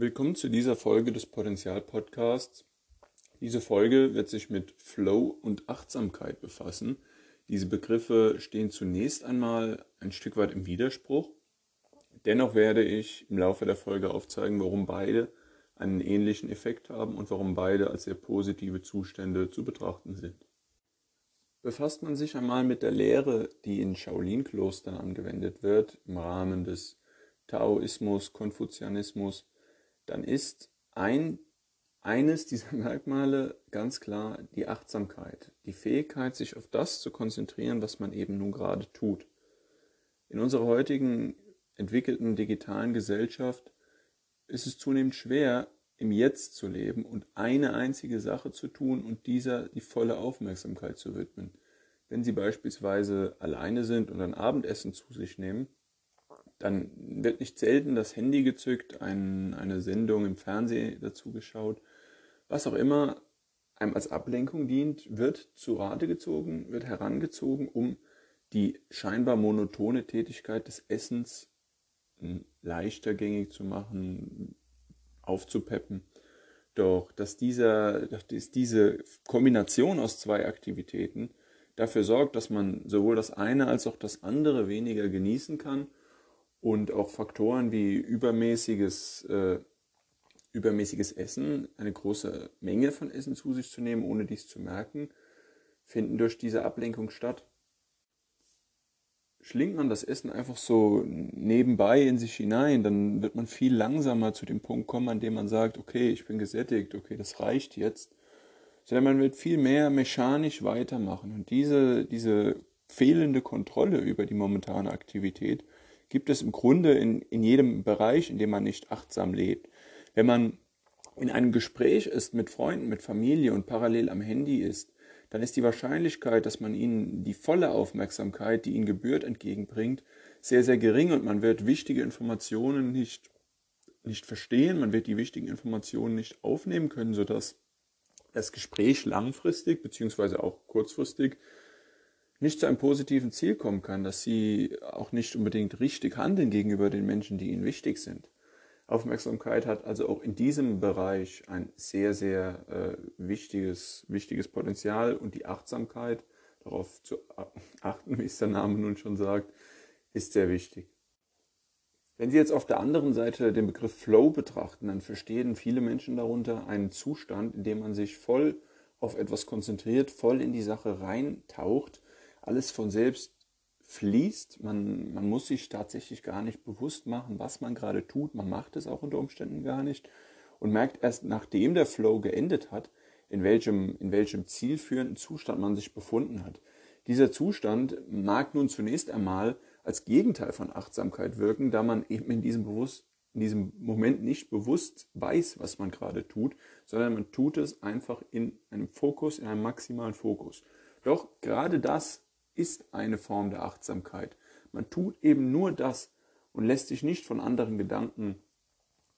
Willkommen zu dieser Folge des Potenzial Podcasts. Diese Folge wird sich mit Flow und Achtsamkeit befassen. Diese Begriffe stehen zunächst einmal ein Stück weit im Widerspruch. Dennoch werde ich im Laufe der Folge aufzeigen, warum beide einen ähnlichen Effekt haben und warum beide als sehr positive Zustände zu betrachten sind. Befasst man sich einmal mit der Lehre, die in Shaolin-Klostern angewendet wird, im Rahmen des Taoismus, Konfuzianismus, dann ist ein, eines dieser Merkmale ganz klar die Achtsamkeit, die Fähigkeit, sich auf das zu konzentrieren, was man eben nun gerade tut. In unserer heutigen entwickelten digitalen Gesellschaft ist es zunehmend schwer, im Jetzt zu leben und eine einzige Sache zu tun und dieser die volle Aufmerksamkeit zu widmen. Wenn Sie beispielsweise alleine sind und ein Abendessen zu sich nehmen, dann wird nicht selten das Handy gezückt, ein, eine Sendung im Fernsehen dazu geschaut. Was auch immer einem als Ablenkung dient, wird zu Rate gezogen, wird herangezogen, um die scheinbar monotone Tätigkeit des Essens hm, leichter gängig zu machen, aufzupeppen. Doch dass, dieser, dass diese Kombination aus zwei Aktivitäten dafür sorgt, dass man sowohl das eine als auch das andere weniger genießen kann und auch Faktoren wie übermäßiges, äh, übermäßiges Essen, eine große Menge von Essen zu sich zu nehmen, ohne dies zu merken, finden durch diese Ablenkung statt. Schlingt man das Essen einfach so nebenbei in sich hinein, dann wird man viel langsamer zu dem Punkt kommen, an dem man sagt, okay, ich bin gesättigt, okay, das reicht jetzt. Sondern man wird viel mehr mechanisch weitermachen. Und diese, diese fehlende Kontrolle über die momentane Aktivität gibt es im Grunde in, in jedem Bereich, in dem man nicht achtsam lebt. Wenn man in einem Gespräch ist mit Freunden, mit Familie und parallel am Handy ist, dann ist die Wahrscheinlichkeit, dass man ihnen die volle Aufmerksamkeit, die ihnen gebührt, entgegenbringt, sehr, sehr gering und man wird wichtige Informationen nicht, nicht verstehen, man wird die wichtigen Informationen nicht aufnehmen können, sodass das Gespräch langfristig beziehungsweise auch kurzfristig nicht zu einem positiven Ziel kommen kann, dass sie auch nicht unbedingt richtig handeln gegenüber den Menschen, die ihnen wichtig sind. Aufmerksamkeit hat also auch in diesem Bereich ein sehr, sehr äh, wichtiges, wichtiges Potenzial und die Achtsamkeit, darauf zu achten, wie es der Name nun schon sagt, ist sehr wichtig. Wenn Sie jetzt auf der anderen Seite den Begriff Flow betrachten, dann verstehen viele Menschen darunter einen Zustand, in dem man sich voll auf etwas konzentriert, voll in die Sache reintaucht alles von selbst fließt. Man, man muss sich tatsächlich gar nicht bewusst machen, was man gerade tut. Man macht es auch unter Umständen gar nicht und merkt erst, nachdem der Flow geendet hat, in welchem, in welchem zielführenden Zustand man sich befunden hat. Dieser Zustand mag nun zunächst einmal als Gegenteil von Achtsamkeit wirken, da man eben in diesem, Bewusst, in diesem Moment nicht bewusst weiß, was man gerade tut, sondern man tut es einfach in einem Fokus, in einem maximalen Fokus. Doch gerade das ist eine Form der Achtsamkeit. Man tut eben nur das und lässt sich nicht von anderen Gedanken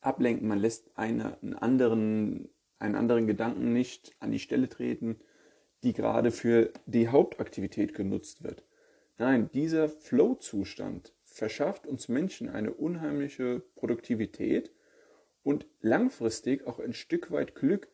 ablenken. Man lässt eine, einen, anderen, einen anderen Gedanken nicht an die Stelle treten, die gerade für die Hauptaktivität genutzt wird. Nein, dieser Flow-Zustand verschafft uns Menschen eine unheimliche Produktivität und langfristig auch ein Stück weit Glück,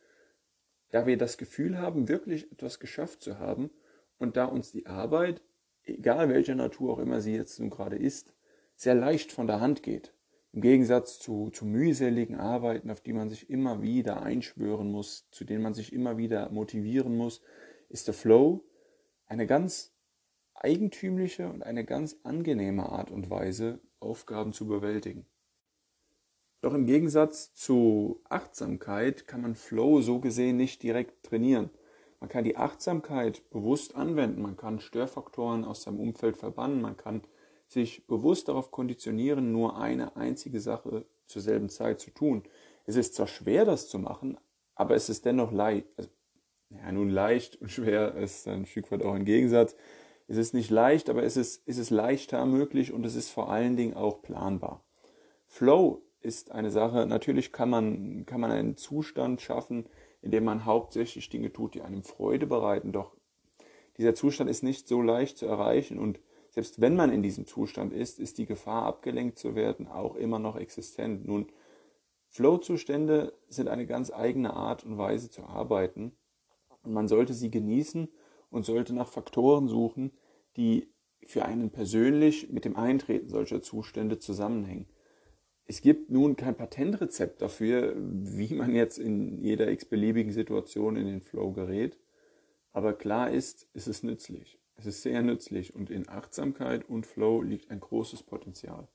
da wir das Gefühl haben, wirklich etwas geschafft zu haben und da uns die Arbeit, egal welcher Natur auch immer sie jetzt nun gerade ist, sehr leicht von der Hand geht. Im Gegensatz zu, zu mühseligen Arbeiten, auf die man sich immer wieder einschwören muss, zu denen man sich immer wieder motivieren muss, ist der Flow eine ganz eigentümliche und eine ganz angenehme Art und Weise, Aufgaben zu bewältigen. Doch im Gegensatz zu Achtsamkeit kann man Flow so gesehen nicht direkt trainieren. Man kann die Achtsamkeit bewusst anwenden, man kann Störfaktoren aus seinem Umfeld verbannen, man kann sich bewusst darauf konditionieren, nur eine einzige Sache zur selben Zeit zu tun. Es ist zwar schwer, das zu machen, aber es ist dennoch leicht. Also, ja, nun leicht und schwer ist ein Stück weit auch ein Gegensatz. Es ist nicht leicht, aber es ist, es ist leichter möglich und es ist vor allen Dingen auch planbar. Flow ist eine Sache, natürlich kann man, kann man einen Zustand schaffen, indem man hauptsächlich Dinge tut, die einem Freude bereiten. Doch dieser Zustand ist nicht so leicht zu erreichen und selbst wenn man in diesem Zustand ist, ist die Gefahr, abgelenkt zu werden, auch immer noch existent. Nun, Flow-Zustände sind eine ganz eigene Art und Weise zu arbeiten und man sollte sie genießen und sollte nach Faktoren suchen, die für einen persönlich mit dem Eintreten solcher Zustände zusammenhängen. Es gibt nun kein Patentrezept dafür, wie man jetzt in jeder x-beliebigen Situation in den Flow gerät, aber klar ist, es ist nützlich. Es ist sehr nützlich und in Achtsamkeit und Flow liegt ein großes Potenzial.